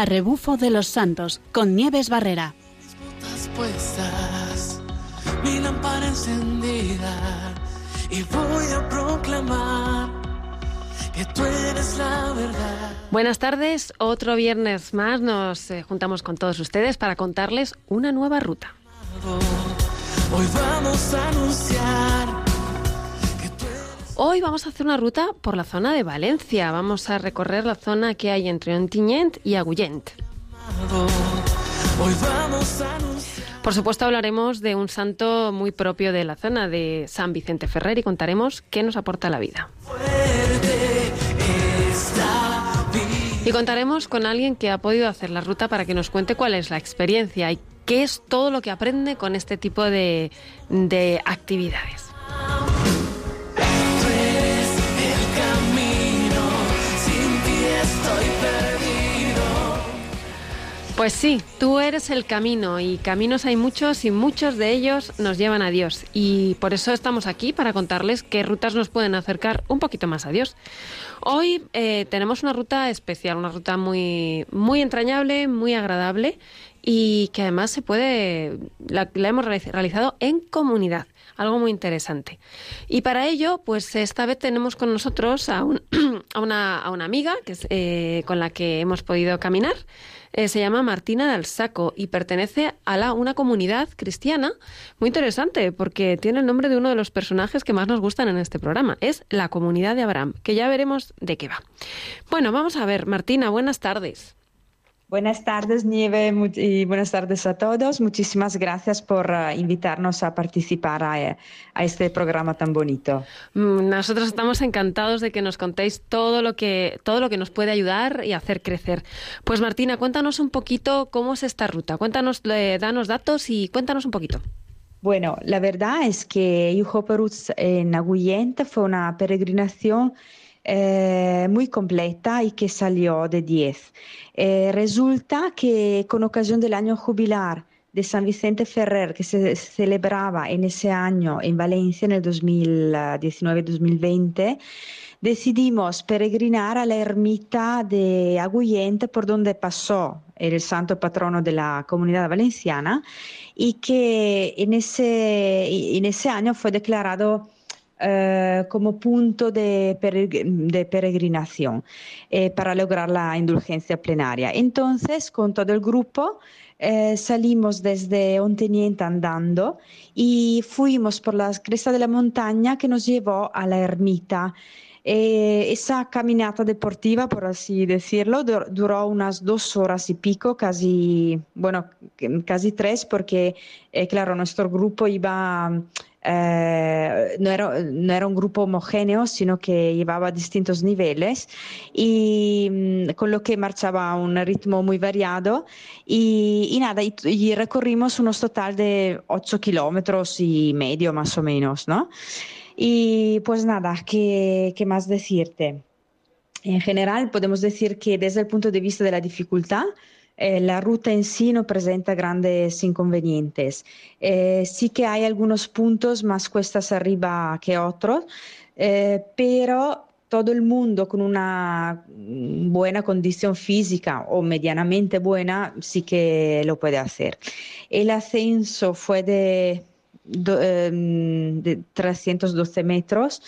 a rebufo de los santos con Nieves Barrera. mi lámpara encendida y voy a proclamar que tú eres la verdad. Buenas tardes, otro viernes más nos eh, juntamos con todos ustedes para contarles una nueva ruta. Hoy vamos a anunciar Hoy vamos a hacer una ruta por la zona de Valencia. Vamos a recorrer la zona que hay entre Ontinyent y Agullent. Por supuesto hablaremos de un santo muy propio de la zona, de San Vicente Ferrer, y contaremos qué nos aporta la vida. Y contaremos con alguien que ha podido hacer la ruta para que nos cuente cuál es la experiencia y qué es todo lo que aprende con este tipo de, de actividades. Pues sí, tú eres el camino y caminos hay muchos y muchos de ellos nos llevan a Dios. Y por eso estamos aquí para contarles qué rutas nos pueden acercar un poquito más a Dios. Hoy eh, tenemos una ruta especial, una ruta muy, muy entrañable, muy agradable y que además se puede, la, hemos realizado en comunidad algo muy interesante. Y para ello, pues esta vez tenemos con nosotros a, a, una, a una, amiga que es, eh, con la que hemos podido caminar. Eh, se llama Martina del Saco y pertenece a la, una comunidad cristiana muy interesante porque tiene el nombre de uno de los personajes que más nos gustan en este programa. Es la comunidad de Abraham, que ya veremos de qué va. Bueno, vamos a ver, Martina, buenas tardes. Buenas tardes, Nieve, y buenas tardes a todos. Muchísimas gracias por uh, invitarnos a participar a, a, este programa tan bonito. Mm, nosotros estamos encantados de que nos contéis todo lo que, todo lo que nos puede ayudar y hacer crecer. Pues Martina, cuéntanos un poquito cómo es esta ruta. Cuéntanos, eh, danos datos y cuéntanos un poquito. Bueno, la verdad es que Yuho Peruz en Agullente fue una peregrinación eh, muy completa y que salió de 10. Eh, resulta que con ocasión del año jubilar de San Vicente Ferrer, que se celebraba en ese año en Valencia en el 2019-2020, decidimos peregrinar a la ermita de Agullente por donde pasó el santo patrono de la comunidad valenciana y que en ese, en ese año fue declarado eh, como punto de, peregrinación eh, para lograr la indulgencia plenaria. Entonces, con todo el grupo, eh, salimos desde Onteniente andando y fuimos por la cresta de la montaña que nos llevó a la ermita. esa caminata deportiva, por así decirlo, duró unas dos horas y pico, casi, bueno, casi tres, porque, claro, nuestro grupo iba eh, no, era, no, era, un grupo homogéneo, sino que llevaba distintos niveles y mm, con lo que marchaba a un ritmo muy variado y, y nada, y, recorrimos unos total de 8 kilómetros y medio más o menos, ¿no? Y pues nada, ¿qué, qué más decirte? En general podemos decir que desde el punto de vista de la dificultad, eh, la ruta en sí no presenta grandes inconvenientes. Eh, sí que hay algunos puntos más cuestas arriba que otros, eh, pero todo el mundo con una buena condición física o medianamente buena sí que lo puede hacer. El ascenso fue de, de 312 metros.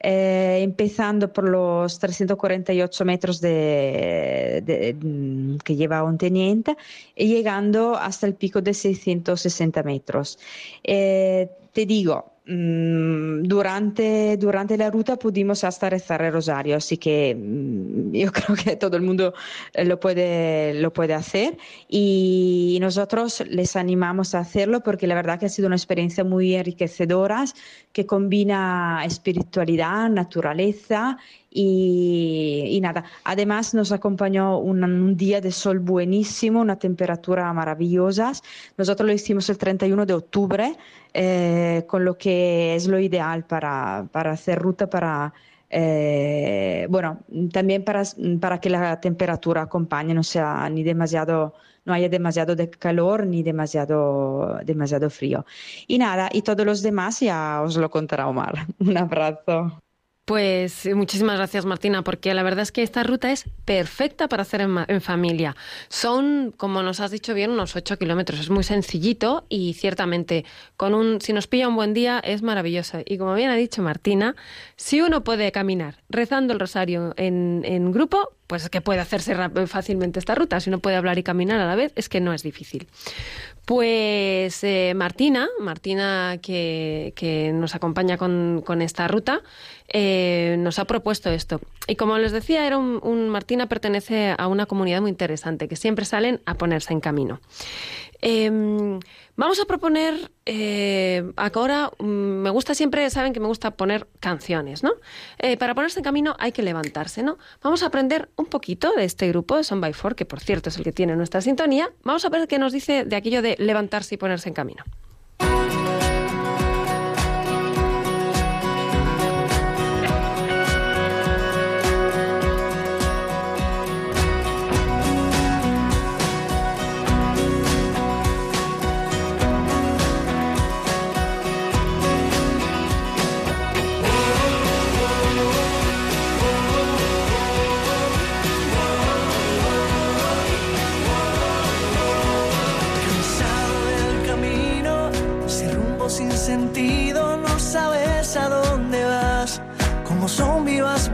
Eh, empezando por los 348 metros de, mm, que lleva un teniente y llegando hasta el pico de 660 metros. Eh, te digo, durante, durante la ruta pudimos hasta rezar el rosario, así que mm, yo creo que todo el mundo eh, lo puede, lo puede hacer. Y nosotros les animamos a hacerlo porque la verdad que ha sido una experiencia muy enriquecedora que combina espiritualidad, naturaleza y, nada, además nos acompañó un, día de sol buenísimo, una temperatura maravillosa. Nosotros lo hicimos el 31 de octubre, eh, con lo que es lo ideal para, para hacer ruta para... Eh, bueno, también para, para que la temperatura acompañe, no sea ni demasiado no haya demasiado de calor ni demasiado, demasiado frío. Y nada, y todos los demás ya os lo contará Omar. Un abrazo. Pues eh, muchísimas gracias Martina, porque la verdad es que esta ruta es perfecta para hacer en, familia. Son, como nos has dicho bien, unos 8 kilómetros. Es muy sencillito y ciertamente, con un, si nos pilla un buen día, es maravilloso. Y como bien ha dicho Martina, si uno puede caminar rezando el rosario en, en grupo, pues es que puede hacerse fácilmente esta ruta. Si uno puede hablar y caminar a la vez, es que no es difícil. Pues eh, Martina, Martina que, nos acompaña con, esta ruta, eh, nos ha propuesto esto. Y como les decía, era un, Martina pertenece a una comunidad muy interesante, que siempre salen a ponerse en camino. Em, vamos a proponer, eh, ahora mm, me gusta siempre, saben que me gusta poner canciones, ¿no? Eh, para ponerse en camino hay que levantarse, ¿no? Vamos a aprender un poquito de este grupo de Son by Four, que por cierto es el que tiene nuestra sintonía. Vamos a ver qué nos dice de aquello de levantarse y ponerse en camino.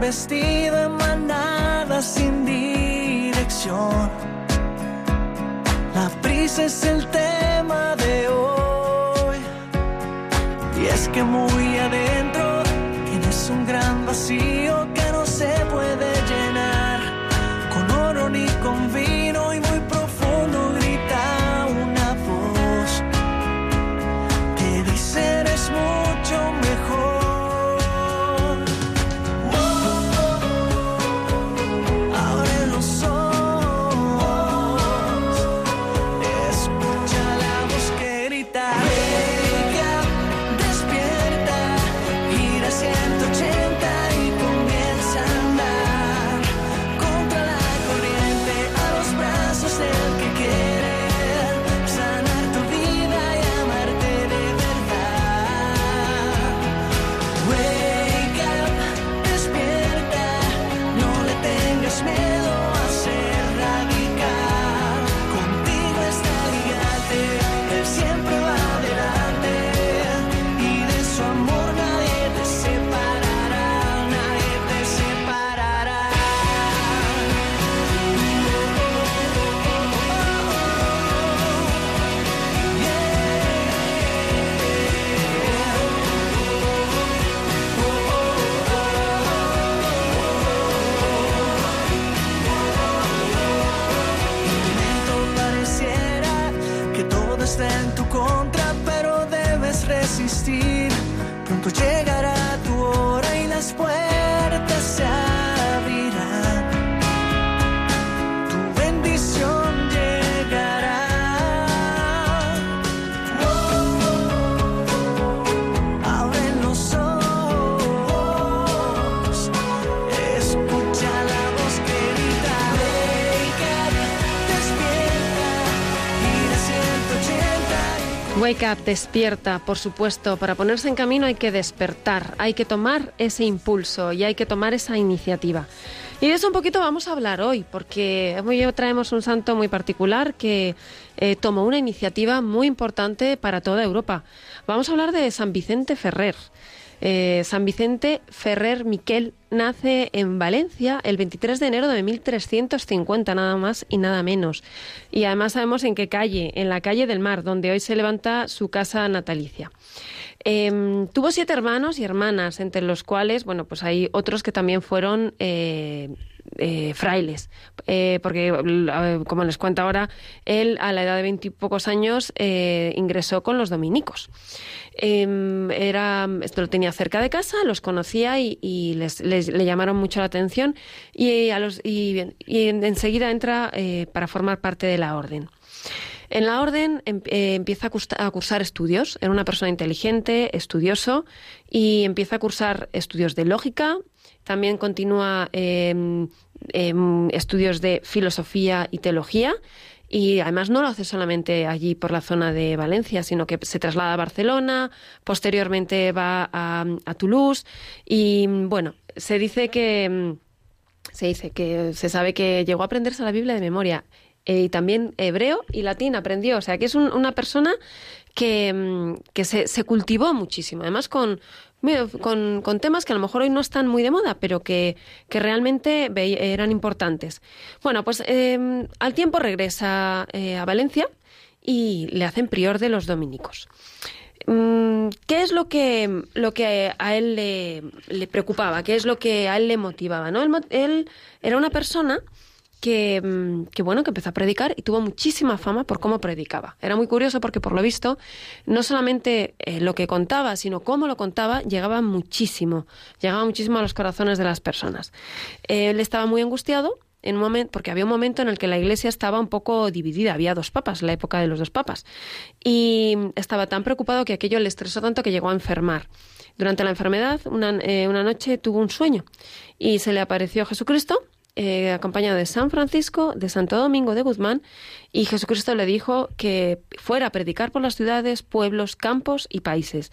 Vestido en manada sin dirección. La prisa es el tema de hoy. Y es que muy adentro tienes un gran vacío que Wake up, despierta, por supuesto. Para ponerse en camino hay que despertar, hay que tomar ese impulso y hay que tomar esa iniciativa. Y de eso un poquito vamos a hablar hoy, porque hoy traemos un santo muy particular que eh, tomó una iniciativa muy importante para toda Europa. Vamos a hablar de San Vicente Ferrer. Eh, San Vicente Ferrer Miquel nace en Valencia el 23 de enero de 1350, nada más y nada menos. Y además sabemos en qué calle, en la calle del Mar, donde hoy se levanta su casa natalicia. Em, tuvo siete hermanos y hermanas, entre los cuales, bueno, pues hay otros que también fueron eh, eh, frailes, eh, porque como les cuento ahora, él a la edad de veintipocos años eh, ingresó con los dominicos. Em, era, esto lo tenía cerca de casa, los conocía y, les, le llamaron mucho la atención y, a los, y, enseguida entra para formar parte de la orden. En la orden em, empieza a, cursar estudios. Era una persona inteligente, estudioso, y empieza a cursar estudios de lógica, también continúa em, em, estudios de filosofía y teología y además no lo hace solamente allí por la zona de Valencia, sino que se traslada a Barcelona, posteriormente va a, Toulouse y bueno, se dice que se dice que se sabe que llegó a aprenderse la Biblia de memoria eh, y también hebreo y latín aprendió, o sea que es una persona que, que se, se, cultivó muchísimo, además con, con, con, temas que a lo mejor hoy no están muy de moda, pero que, que realmente eran importantes. Bueno, pues em, al tiempo regresa eh, a Valencia y le hacen prior de los dominicos. Mm, ¿Qué es lo que, lo que a él le, le, preocupaba? ¿Qué es lo que a él le motivaba? ¿no? él era una persona Mm, que, bueno, que empezó a predicar y tuvo muchísima fama por cómo predicaba. Era muy curioso porque por lo visto no solamente eh, lo que contaba, sino cómo lo contaba llegaba muchísimo, llegaba muchísimo a los corazones de las personas. él estaba muy angustiado en un momento, porque había un momento en el que la iglesia estaba un poco dividida, había dos papas, la época de los dos papas, y estaba tan preocupado que aquello le estresó tanto que llegó a enfermar. Durante la enfermedad, una, eh, una noche tuvo un sueño y se le apareció Jesucristo eh, acompañado de San Francisco, de Santo Domingo de Guzmán, y Jesucristo le dijo que fuera a predicar por las ciudades, pueblos, campos y países.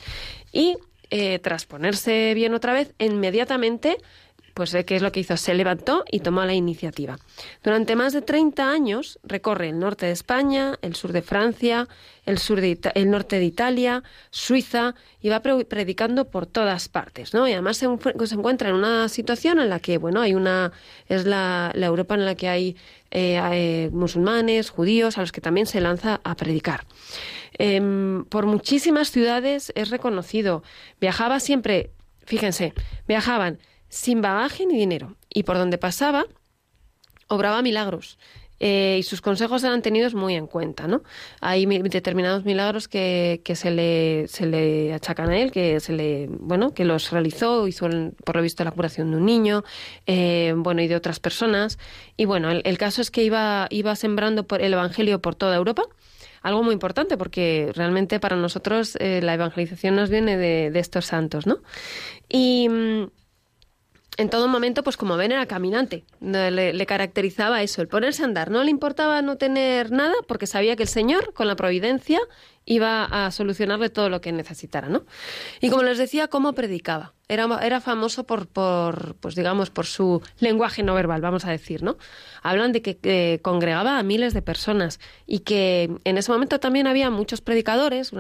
Y eh, tras ponerse bien otra vez, inmediatamente pues ¿qué es lo que hizo? Se levantó y tomó la iniciativa. Durante más de 30 años recorre el norte de España, el sur de Francia, el, sur de el norte de Italia, Suiza, y va predicando por todas partes, ¿no? Y además se, encuentra en una situación en la que, bueno, hay una... es la, Europa en la que hay eh, musulmanes, judíos, a los que también se lanza a predicar. Em, por muchísimas ciudades es reconocido. Viajaba siempre, fíjense, viajaban sin bagaje ni dinero. Y por donde pasaba, obraba milagros. Eh, y sus consejos eran tenidos muy en cuenta, ¿no? Hay determinados milagros que, que, se, le, se le achacan a él, que se le, bueno, que los realizó, hizo por lo visto la curación de un niño, eh, bueno, y de otras personas. Y bueno, el, caso es que iba, iba sembrando el evangelio por toda Europa algo muy importante porque realmente para nosotros eh, la evangelización nos viene de, de estos santos, ¿no? Y, mm, en todo momento, pues como ven, era caminante. Le, caracterizaba eso, el ponerse a andar. No le importaba no tener nada porque sabía que el Señor, con la providencia, iba a solucionarle todo lo que necesitara, ¿no? Y como les decía, cómo predicaba. Era, era famoso por, por, pues digamos, por su lenguaje no verbal, vamos a decir, ¿no? Hablan de que, congregaba a miles de personas y que en ese momento también había muchos predicadores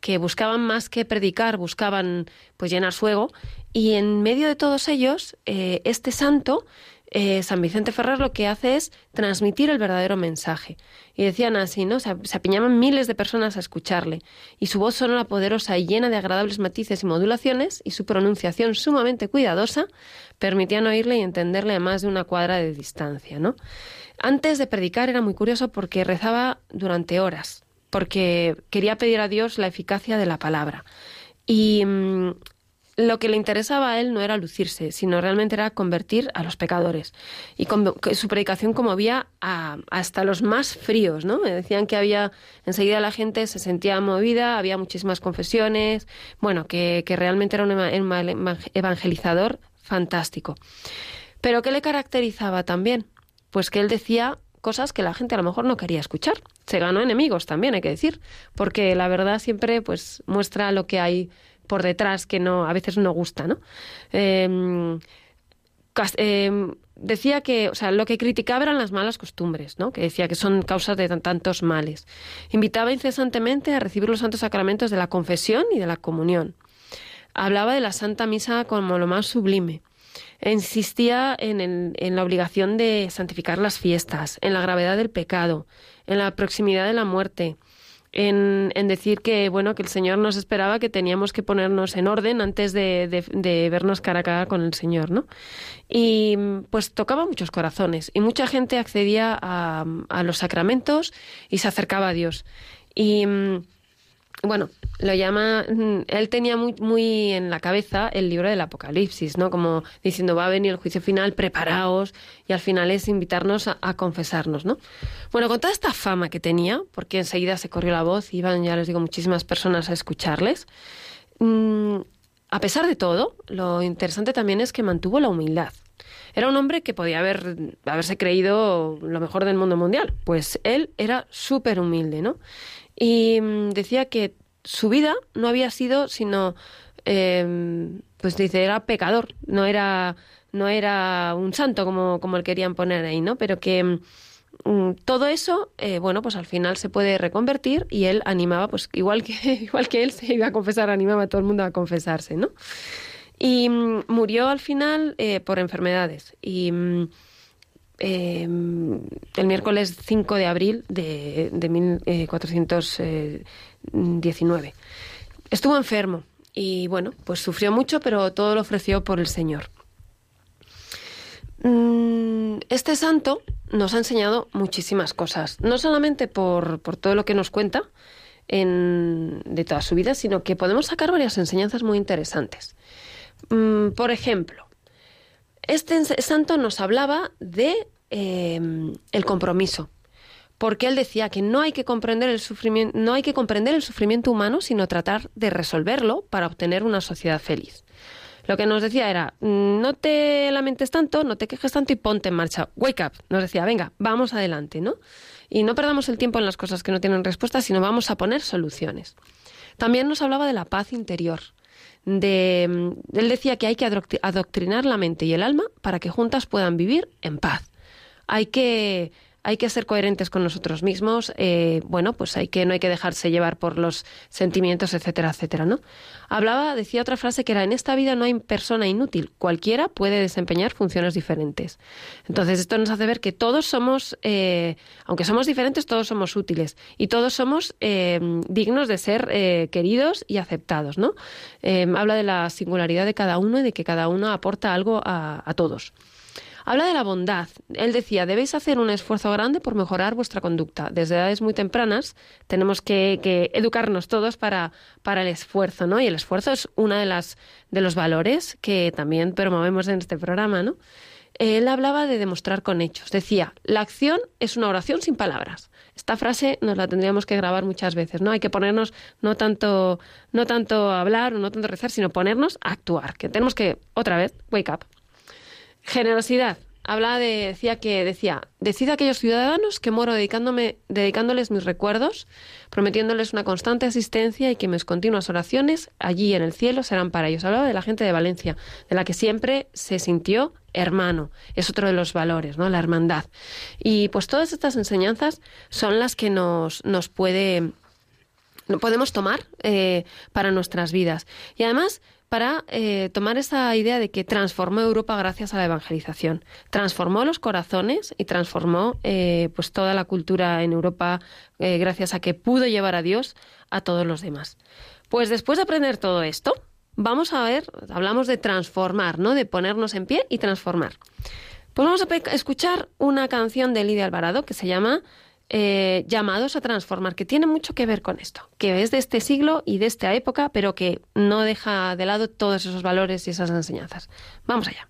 que buscaban más que predicar, buscaban pues llenar su ego y en medio de todos ellos, eh, este santo, eh, San Vicente Ferrer, lo que hace es transmitir el verdadero mensaje. Y decían así, ¿no? Se, apiñaban miles de personas a escucharle. Y su voz sonora poderosa y llena de agradables matices y modulaciones, y su pronunciación sumamente cuidadosa, permitían oírle y entenderle a más de una cuadra de distancia, ¿no? Antes de predicar era muy curioso porque rezaba durante horas, porque quería pedir a Dios la eficacia de la palabra. Y mm, lo que le interesaba a él no era lucirse, sino realmente era convertir a los pecadores. Y su predicación conmovía a, hasta los más fríos, ¿no? Decían que había, enseguida la gente se sentía movida, había muchísimas confesiones, bueno, que, realmente era un evangelizador fantástico. Pero ¿qué le caracterizaba también? Pues que él decía cosas que la gente a lo mejor no quería escuchar. Se ganó enemigos también, hay que decir, porque la verdad siempre pues muestra lo que hay por detrás que no a veces no gusta, ¿no? Em, em, decía que, o sea, lo que criticaba eran las malas costumbres, ¿no? Que decía que son causas de tantos males. Invitaba incesantemente a recibir los santos sacramentos de la confesión y de la comunión. Hablaba de la Santa Misa como lo más sublime. Insistía en, en la obligación de santificar las fiestas, en la gravedad del pecado, en la proximidad de la muerte, en, decir que bueno que el Señor nos esperaba que teníamos que ponernos en orden antes de, de, vernos cara a cara con el Señor, ¿no? Y pues tocaba muchos corazones y mucha gente accedía a, a los sacramentos y se acercaba a Dios. Y bueno, lo llama, mm, él tenía muy, en la cabeza el libro del Apocalipsis, ¿no? Como diciendo, va a venir el juicio final, preparaos, y al final es invitarnos a, confesarnos, ¿no? Bueno, con toda esta fama que tenía, porque enseguida se corrió la voz, iban, ya les digo, muchísimas personas a escucharles, mm, a pesar de todo, lo interesante también es que mantuvo la humildad. Era un hombre que podía haber, haberse creído lo mejor del mundo mundial. Pues él era súper humilde, ¿no? Y mm, decía que su vida no había sido sino, em, pues dice, era pecador, no era, no era un santo como, como le querían poner ahí, ¿no? Pero que mm, Mm, todo eso, eh, bueno, pues al final se puede reconvertir y él animaba, pues igual que, igual que él se iba a confesar, animaba a todo el mundo a confesarse, ¿no? Y murió al final eh, por enfermedades. Y mm, em, el miércoles 5 de abril de, de 1419. Eh, Estuvo enfermo y bueno, pues sufrió mucho, pero todo lo ofreció por el Señor. Este santo nos ha enseñado muchísimas cosas, no solamente por, todo lo que nos cuenta de toda su vida, sino que podemos sacar varias enseñanzas muy interesantes. Mm, por ejemplo, este santo nos hablaba de em, el compromiso, porque él decía que no hay que comprender el sufrimiento, no hay que comprender el sufrimiento humano, sino tratar de resolverlo para obtener una sociedad feliz. Lo que nos decía era, mm, no te lamentes tanto, no te quejes tanto y ponte en marcha. Wake up. Nos decía, venga, vamos adelante, ¿no? Y no perdamos el tiempo en las cosas que no tienen respuesta, sino vamos a poner soluciones. También nos hablaba de la paz interior. De, mm, él decía que hay que adoctrinar la mente y el alma para que juntas puedan vivir en paz. Hay que hay que ser coherentes con nosotros mismos, eh, bueno, pues hay que, no hay que dejarse llevar por los sentimientos, etcétera, etcétera, ¿no? Hablaba, decía otra frase que era, en esta vida no hay persona inútil, cualquiera puede desempeñar funciones diferentes. Entonces, esto nos hace ver que todos somos, eh, aunque somos diferentes, todos somos útiles y todos somos eh, dignos de ser queridos y aceptados, ¿no? habla de la singularidad de cada uno y de que cada uno aporta algo a todos. Habla de la bondad. Él decía, debéis hacer un esfuerzo grande por mejorar vuestra conducta. Desde edades muy tempranas tenemos que, educarnos todos para, para el esfuerzo, ¿no? Y el esfuerzo es uno de, las, de los valores que también promovemos en este programa, ¿no? Él hablaba de demostrar con hechos. Decía, la acción es una oración sin palabras. Esta frase nos la tendríamos que grabar muchas veces, ¿no? Hay que ponernos no tanto, no tanto hablar o no tanto rezar, sino ponernos a actuar. Que tenemos que, otra vez, wake up. Generosidad. Habla de, decía que decía, decid a aquellos ciudadanos que muero dedicándome, dedicándoles mis recuerdos, prometiéndoles una constante asistencia y que mis continuas oraciones allí en el cielo serán para ellos. Hablaba de la gente de Valencia, de la que siempre se sintió hermano. Es otro de los valores, ¿no? La hermandad. Y pues todas estas enseñanzas son las que nos, nos puede, podemos tomar eh, para nuestras vidas. Y además, para eh, tomar esa idea de que transformó Europa gracias a la evangelización. Transformó los corazones y transformó eh, pues toda la cultura en Europa eh, gracias a que pudo llevar a Dios a todos los demás. Pues después de aprender todo esto, vamos a ver, hablamos de transformar, ¿no? De ponernos en pie y transformar. Pues vamos a escuchar una canción de Lidia Alvarado que se llama eh, llamados a transformar, que tiene mucho que ver con esto, que es de este siglo y de esta época, pero que no deja de lado todos esos valores y esas enseñanzas. Vamos allá.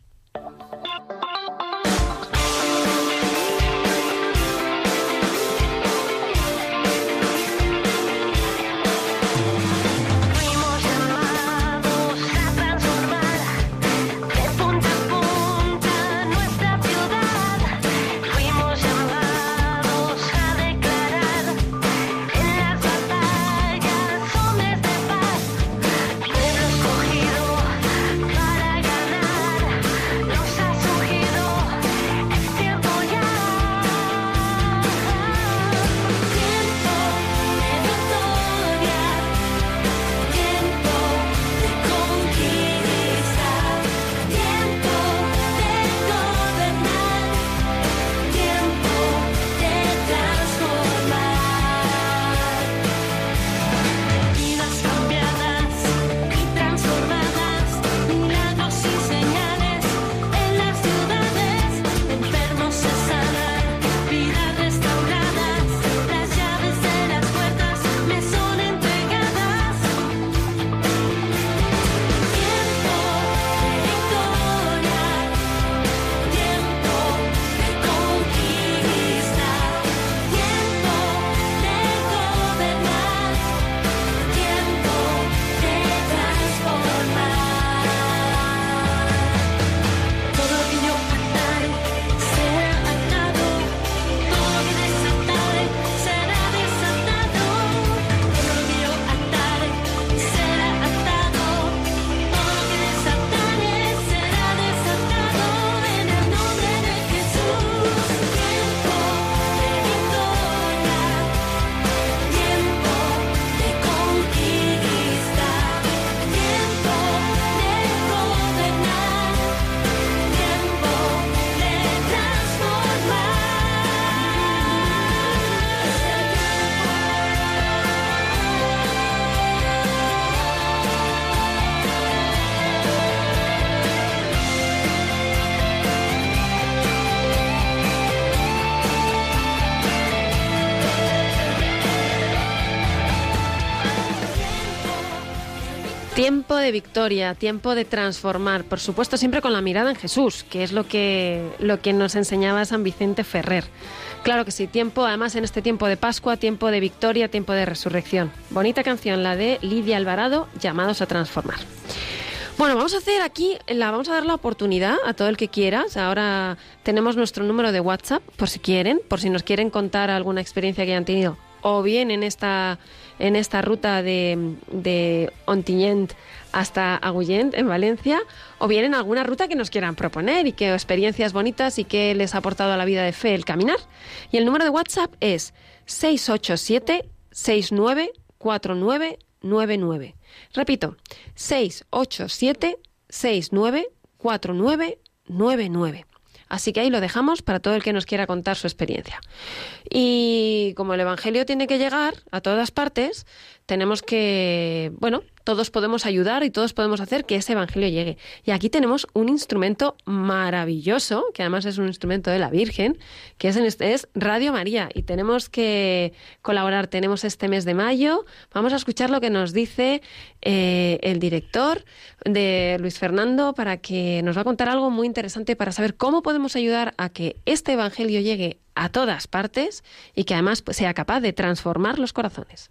Tiempo de victoria, tiempo de transformar, por supuesto siempre con la mirada en Jesús, que es lo que, lo que nos enseñaba San Vicente Ferrer. Claro que sí, tiempo, además en este tiempo de Pascua, tiempo de victoria, tiempo de resurrección. Bonita canción, la de Lidia Alvarado, llamados a transformar. Bueno, vamos a hacer aquí, la, vamos a dar la oportunidad a todo el que quiera. ahora tenemos nuestro número de WhatsApp, por si quieren, por si nos quieren contar alguna experiencia que hayan tenido, o bien en esta en esta ruta de, de Ontinyent hasta Agullent, en Valencia, o bien en alguna ruta que nos quieran proponer y que experiencias bonitas y que les ha aportado a la vida de fe el caminar. Y el número de WhatsApp es 687 694999. Repito, 687 694999. Así que ahí lo dejamos para todo el que nos quiera contar su experiencia. Y como el Evangelio tiene que llegar a todas partes, tenemos que, bueno, todos podemos ayudar y todos podemos hacer que ese Evangelio llegue. Y aquí tenemos un instrumento maravilloso, que además es un instrumento de la Virgen, que es, este, es Radio María. Y tenemos que colaborar. Tenemos este mes de mayo. Vamos a escuchar lo que nos dice eh, el director de Luis Fernando para que nos va a contar algo muy interesante para saber cómo podemos ayudar a que este Evangelio llegue a todas partes y que además sea capaz de transformar los corazones.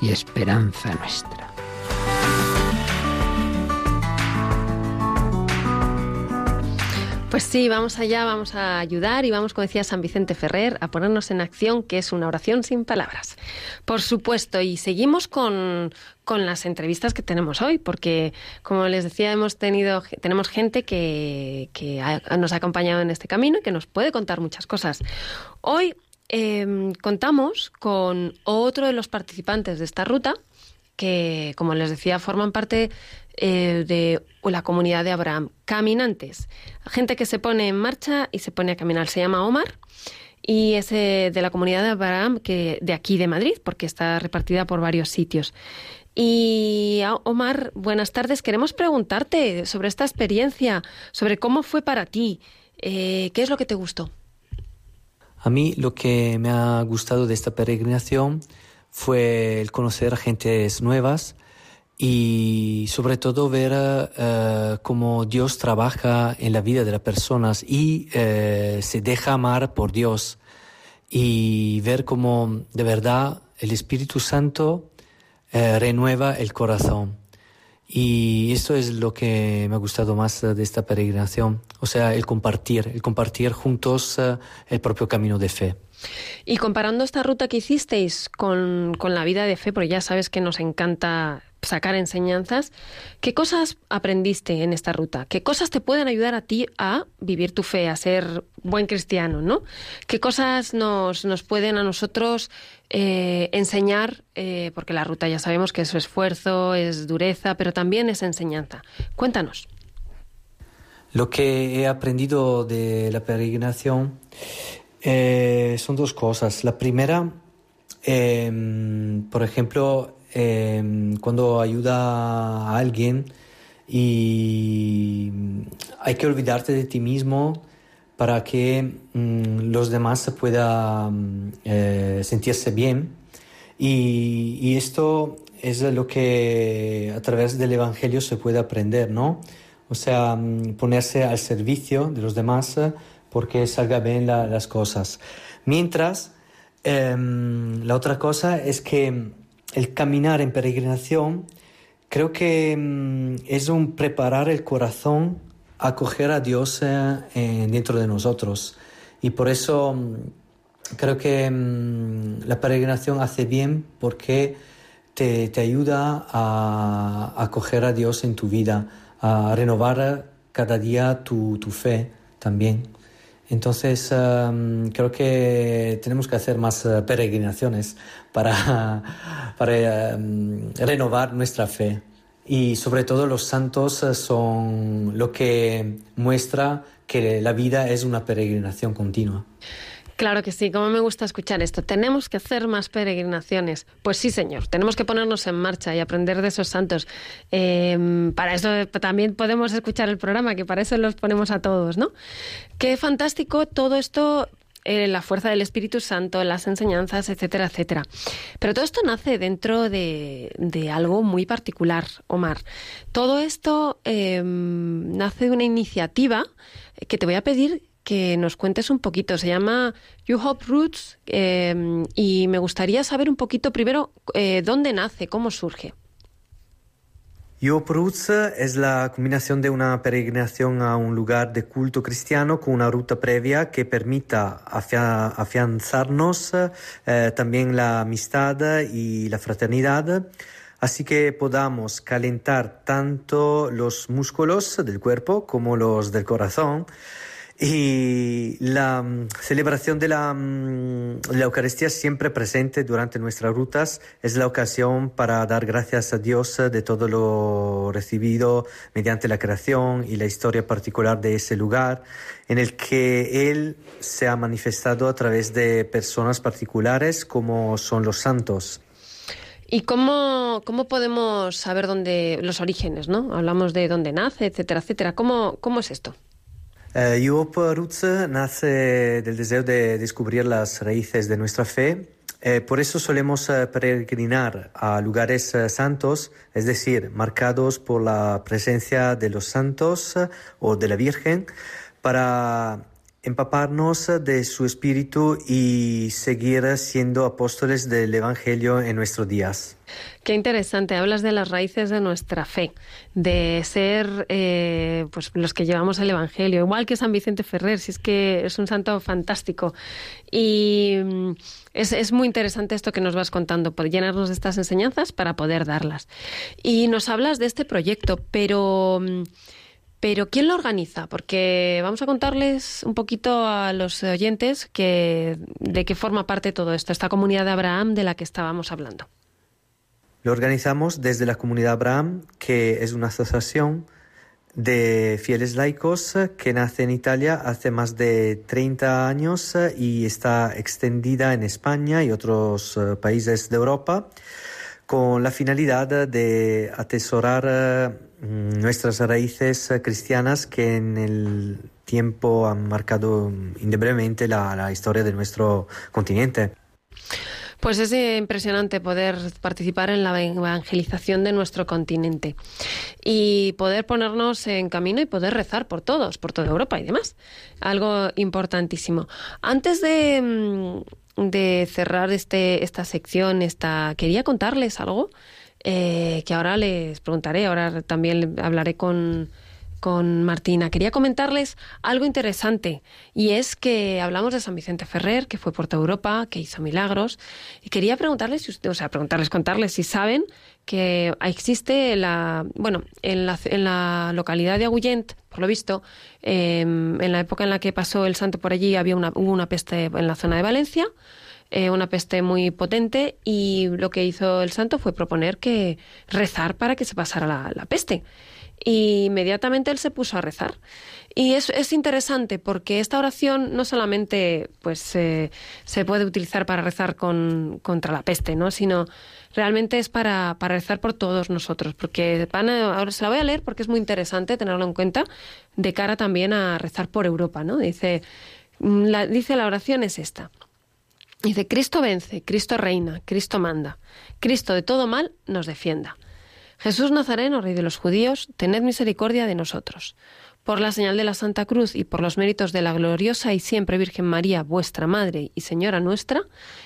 y esperanza nuestra. Pues sí, vamos allá, vamos a ayudar y vamos, como decía San Vicente Ferrer, a ponernos en acción, que es una oración sin palabras. Por supuesto, y seguimos con, con las entrevistas que tenemos hoy, porque, como les decía, hemos tenido, tenemos gente que, que nos ha acompañado en este camino y que nos puede contar muchas cosas. Hoy Em, contamos con otro de los participantes de esta ruta, que, como les decía, forman parte eh, de la comunidad de Abraham, caminantes, gente que se pone en marcha y se pone a caminar. Se llama Omar y es eh, de la comunidad de Abraham que de aquí de Madrid, porque está repartida por varios sitios. Y Omar, buenas tardes. Queremos preguntarte sobre esta experiencia, sobre cómo fue para ti, eh, qué es lo que te gustó. A mí lo que me ha gustado de esta peregrinación fue el conocer gentes nuevas y sobre todo ver eh, cómo Dios trabaja en la vida de las personas y eh, se deja amar por Dios y ver cómo de verdad el Espíritu Santo eh, renueva el corazón. Y esto es lo que me ha gustado más de esta peregrinación, o sea, el compartir, el compartir juntos eh, el propio camino de fe. Y comparando esta ruta que hicisteis con, con, la vida de fe, porque ya sabes que nos encanta sacar enseñanzas. ¿Qué cosas aprendiste en esta ruta? ¿Qué cosas te pueden ayudar a ti a vivir tu fe, a ser buen cristiano, ¿no? ¿Qué cosas nos, nos pueden a nosotros eh, enseñar? Eh, porque la ruta ya sabemos que es esfuerzo, es dureza, pero también es enseñanza. Cuéntanos. Lo que he aprendido de la peregrinación eh, son dos cosas. La primera, em, por ejemplo, Em, cuando ayuda a alguien y hay que olvidarte de ti mismo para que mm, los demás puedan eh, sentirse bien. Y, esto es lo que a través del Evangelio se puede aprender, ¿no? O sea, mm, ponerse al servicio de los demás porque salga bien las cosas. Mientras, em, la otra cosa es que el caminar en peregrinación creo que mm, es un preparar el corazón a acoger a Dios eh, dentro de nosotros. Y por eso mm, creo que mm, la peregrinación hace bien porque te, ayuda a, acoger a Dios en tu vida, a renovar cada día tu, tu fe también. Entonces, em, creo que tenemos que hacer más eh, peregrinaciones para, em, renovar nuestra fe. Y sobre todo los santos eh, son lo que muestra que la vida es una peregrinación continua. Claro que sí, como me gusta escuchar esto. Tenemos que hacer más peregrinaciones. Pues sí, señor, tenemos que ponernos en marcha y aprender de esos santos. Em, para eso también podemos escuchar el programa, que para eso los ponemos a todos, ¿no? Qué fantástico todo esto eh, la fuerza del Espíritu Santo, las enseñanzas, etcétera, etcétera. Pero todo esto nace dentro de, algo muy particular, Omar. Todo esto em, nace de una iniciativa que te voy a pedir que nos cuentes un poquito. Se llama You Hope Roots em, y me gustaría saber un poquito primero eh, dónde nace, cómo surge. You Hope Roots es la combinación de una peregrinación a un lugar de culto cristiano con una ruta previa que permita afianzarnos eh, también la amistad y la fraternidad así que podamos calentar tanto los músculos del cuerpo como los del corazón y la mm, celebración de la, mm, la, Eucaristía siempre presente durante nuestras rutas es la ocasión para dar gracias a Dios de todo lo recibido mediante la creación y la historia particular de ese lugar en el que Él se ha manifestado a través de personas particulares como son los santos. ¿Y cómo, cómo podemos saber dónde los orígenes, no? Hablamos de dónde nace, etcétera, etcétera. ¿Cómo, cómo es esto? Eh, Roots nace del deseo de descubrir las raíces de nuestra fe. Eh, por eso solemos eh, peregrinar a lugares eh, santos, es decir, marcados por la presencia de los santos o de la Virgen, para empaparnos de su espíritu y seguir siendo apóstoles del Evangelio en nuestros días. Qué interesante, hablas de las raíces de nuestra fe, de ser eh, pues los que llevamos el Evangelio, igual que San Vicente Ferrer, si es que es un santo fantástico. Y mm, es, es muy interesante esto que nos vas contando, por llenarnos de estas enseñanzas para poder darlas. Y nos hablas de este proyecto, pero... Pero ¿quién lo organiza? Porque vamos a contarles un poquito a los oyentes que, de qué forma parte todo esto, esta comunidad de Abraham de la que estábamos hablando. Lo organizamos desde la comunidad Abraham, que es una asociación de fieles laicos que nace en Italia hace más de 30 años y está extendida en España y otros eh, países de Europa con la finalidad de atesorar eh, nuestras raíces cristianas que en el tiempo han marcado indeblemente la, historia de nuestro continente. Pues es impresionante poder participar en la evangelización de nuestro continente y poder ponernos en camino y poder rezar por todos, por toda Europa y demás. Algo importantísimo. Antes de, mm, de cerrar este, esta sección, esta, quería contarles algo eh, que ahora les preguntaré. Ahora también hablaré con, con Martina. Quería comentarles algo interesante y es que hablamos de San Vicente Ferrer, que fue por toda Europa, que hizo milagros, y quería preguntarles, o sea, preguntarles, contarles si saben que existe la, bueno, en la, en la localidad de Agullent, por lo visto, em, en la época en la que pasó el santo por allí había una, hubo una peste en la zona de Valencia, eh, una peste muy potente y lo que hizo el santo fue proponer que rezar para que se pasara la, la peste y inmediatamente él se puso a rezar. Y es, es interesante porque esta oración no solamente pues, se puede utilizar para rezar con, contra la peste, ¿no? sino realmente es para, para rezar por todos nosotros. Porque van ahora se la voy a leer porque es muy interesante tenerlo en cuenta de cara también a rezar por Europa. ¿no? Dice, la, dice la oración es esta. Dice, Cristo vence, Cristo reina, Cristo manda, Cristo de todo mal nos defienda. Jesús Nazareno, Rey de los judíos, tened misericordia de nosotros. Por la señal de la Santa Cruz y por los méritos de la gloriosa y siempre Virgen María, vuestra Madre y Señora nuestra,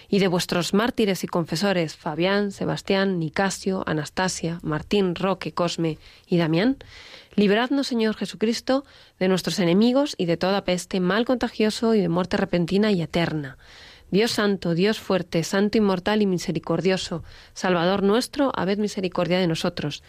y de vuestros mártires y confesores Fabián, Sebastián, Nicasio, Anastasia, Martín, Roque, Cosme y Damián, libradnos, Señor Jesucristo, de nuestros enemigos y de toda peste, mal contagioso y de muerte repentina y eterna Dios santo, Dios fuerte, santo, inmortal y misericordioso, Salvador nuestro, habed misericordia de nosotros.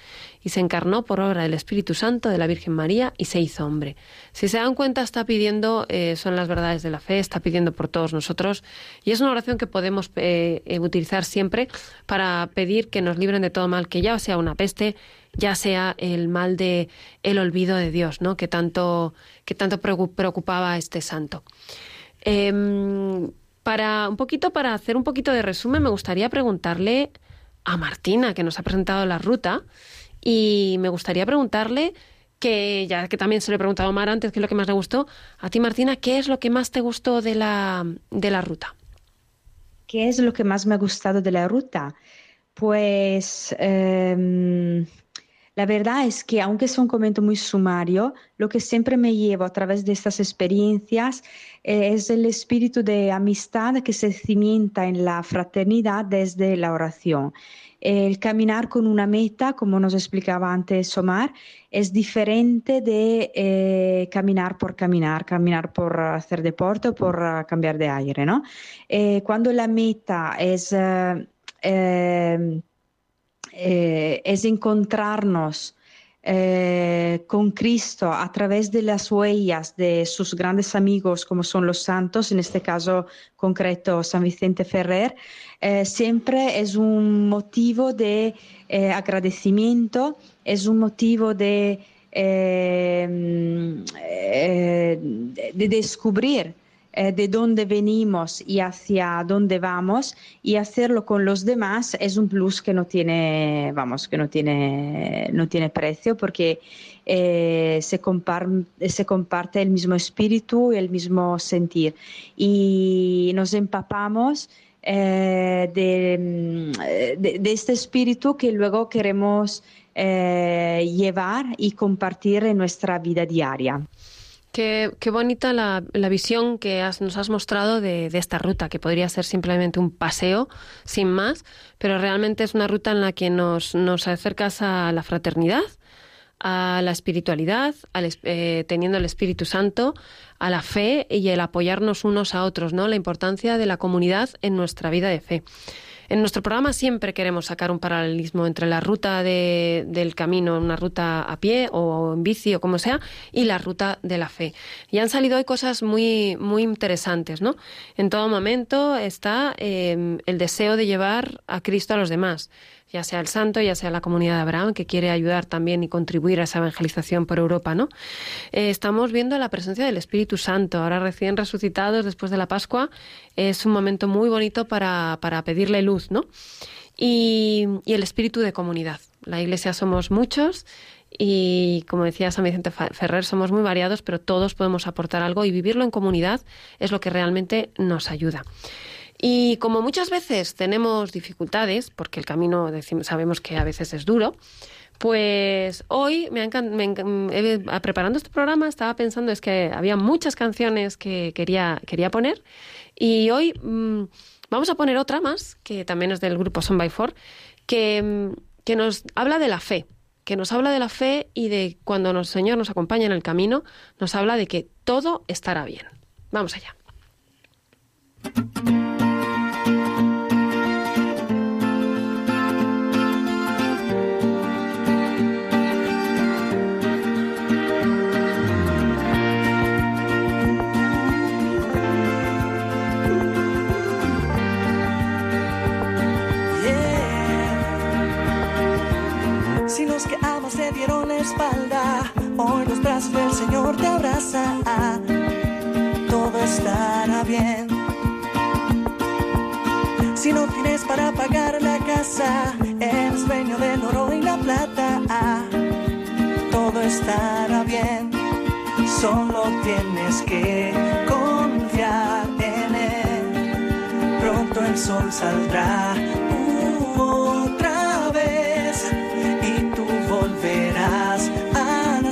Y se encarnó por obra del Espíritu Santo de la Virgen María y se hizo hombre. Si se dan cuenta, está pidiendo, eh, son las verdades de la fe, está pidiendo por todos nosotros. Y es una oración que podemos eh, eh, utilizar siempre para pedir que nos libren de todo mal, que ya sea una peste, ya sea el mal de el olvido de Dios, ¿no? Que tanto, que tanto preocupaba a este santo. Em, para un poquito, para hacer un poquito de resumen, me gustaría preguntarle a Martina, que nos ha presentado la ruta, y me gustaría preguntarle que ya que también se lo he preguntado a Mar antes, qué es lo que más le gustó, a ti Martina, ¿qué es lo que más te gustó de la, de la ruta? ¿Qué es lo que más me ha gustado de la ruta? Pues em, la verdad es que aunque es un comentario muy sumario, lo que siempre me llevo a través de estas experiencias eh, es el espíritu de amistad que se cimienta en la fraternidad desde la oración. El caminar con una meta, como nos explicaba antes Omar, es diferente de eh, caminar por caminar, caminar por hacer deporte o por uh, cambiar de aire. ¿no? Eh, cuando la meta es eh, es encontrarnos eh, con Cristo a través de las huellas de sus grandes amigos como son los santos, en este caso concreto San Vicente Ferrer, eh, siempre es un motivo de agradecimiento, es un motivo de, de descubrir eh, de dónde venimos y hacia dónde vamos y hacerlo con los demás es un plus que no tiene, vamos, que no tiene, no tiene precio porque eh, se, se comparte el mismo espíritu y el mismo sentir y nos empapamos eh, de, de, este espíritu que luego queremos llevar y compartir en nuestra vida diaria. Qué, bonita la, visión que nos has mostrado de, esta ruta, que podría ser simplemente un paseo sin más, pero realmente es una ruta en la que nos, nos acercas a la fraternidad, a la espiritualidad, eh, teniendo el Espíritu Santo, a la fe y el apoyarnos unos a otros, ¿no? La importancia de la comunidad en nuestra vida de fe. En nuestro programa siempre queremos sacar un paralelismo entre la ruta del camino, una ruta a pie o en bici o como sea, y la ruta de la fe. Y han salido hoy cosas muy, muy interesantes, ¿no? En todo momento está eh, el deseo de llevar a Cristo a los demás ya sea el santo, ya sea la comunidad de Abraham, que quiere ayudar también y contribuir a esa evangelización por Europa, ¿no? Eh, estamos viendo la presencia del Espíritu Santo, ahora recién resucitados después de la Pascua, es un momento muy bonito para, para pedirle luz, ¿no? Y, y el espíritu de comunidad. La Iglesia somos muchos y como decía San Vicente Ferrer, somos muy variados, pero todos podemos aportar algo y vivirlo en comunidad es lo que realmente nos ayuda. Y como muchas veces tenemos dificultades, porque el camino sabemos que a veces es duro, pues hoy, me, me preparando este programa, estaba pensando es que había muchas canciones que quería, quería poner y hoy mm, vamos a poner otra más, que también es del grupo Son by Four, que, mm, que nos habla de la fe que nos habla de la fe y de cuando el Señor nos acompaña en el camino, nos habla de que todo estará bien. Vamos allá. Si los que amas te dieron la espalda, hoy los brazos del Señor te abrazan. Todo estará bien. Si no tienes para pagar la casa, el sueño del oro y la plata, todo estará bien. Solo tienes que confiar en él. Pronto el sol saldrá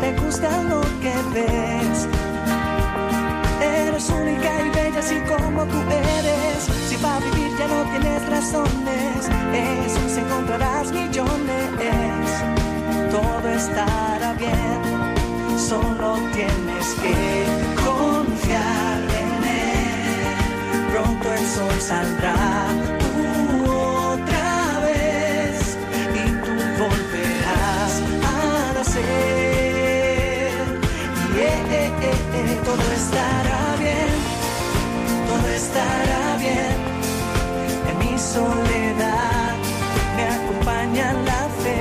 te gusta lo que ves, eres única y bella así como tú eres. Si para vivir ya no tienes razones, en Jesús encontrarás millones. Todo estará bien, solo tienes que confiar en Él. Pronto el sol saldrá todo estará bien, todo estará bien. En mi soledad me acompaña la fe.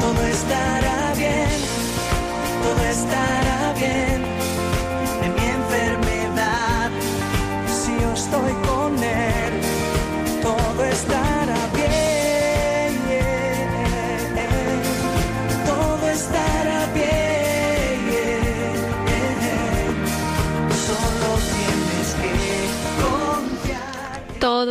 Todo estará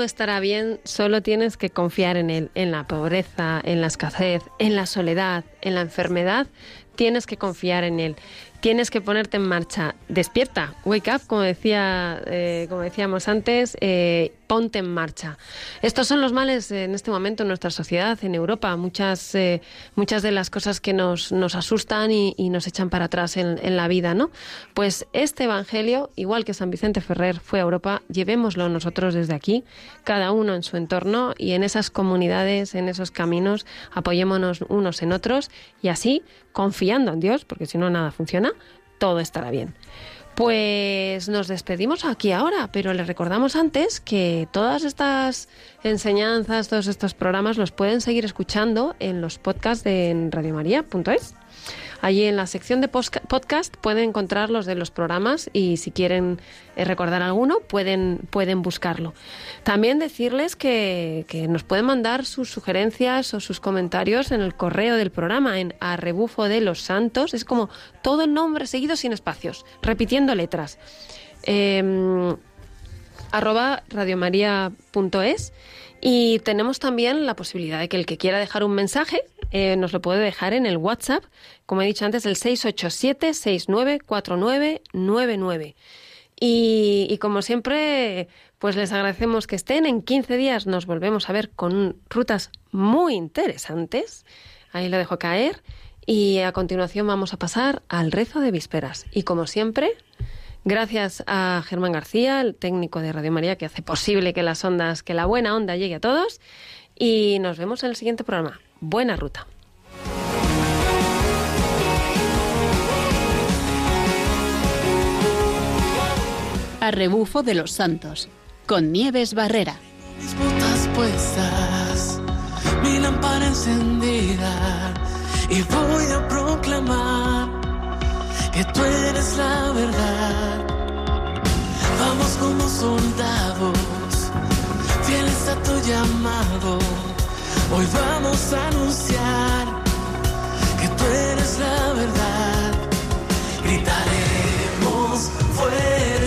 Todo estará bien, solo tienes que confiar en Él, en la pobreza, en la escasez, en la soledad, en la enfermedad, tienes que confiar en Él. Tienes que ponerte en marcha. Despierta, wake up, como, decía, eh, como decíamos antes, eh, ponte en marcha. Estos son los males en este momento en nuestra sociedad, en Europa. Muchas, eh, muchas de las cosas que nos, nos asustan y, nos echan para atrás en, en la vida, ¿no? Pues este Evangelio, igual que San Vicente Ferrer fue a Europa, llevémoslo nosotros desde aquí, cada uno en su entorno y en esas comunidades, en esos caminos, apoyémonos unos en otros y así, confiando en Dios, porque si no nada funciona, todo estará bien. Pues nos despedimos aquí ahora, pero les recordamos antes que todas estas enseñanzas, todos estos programas los pueden seguir escuchando en los podcasts de radiomaria.es. Allí en la sección de podcast pueden encontrar los de los programas y si quieren eh, recordar alguno pueden, pueden buscarlo. También decirles que, que nos pueden mandar sus sugerencias o sus comentarios en el correo del programa en a rebufo de los santos. Es como todo el nombre seguido sin espacios, repitiendo letras. Em, arroba radiomaria.es y tenemos también la posibilidad de que el que quiera dejar un mensaje eh, nos lo puede dejar en el WhatsApp, como he dicho antes, el 687-694999. Y, y como siempre, pues les agradecemos que estén. En 15 días nos volvemos a ver con rutas muy interesantes. Ahí lo dejo caer. Y a continuación vamos a pasar al rezo de vísperas. Y como siempre, Gracias a Germán García, el técnico de Radio María, que hace posible que las ondas, que la buena onda llegue a todos. Y nos vemos en el siguiente programa. Buena ruta. A rebufo de los santos, con Nieves Barrera. mis botas puestas, mi lámpara encendida y voy a proclamar que tú eres la verdad. Vamos como soldados, fieles a tu llamado. Hoy vamos a anunciar que tú eres la verdad. Gritaremos fuerte,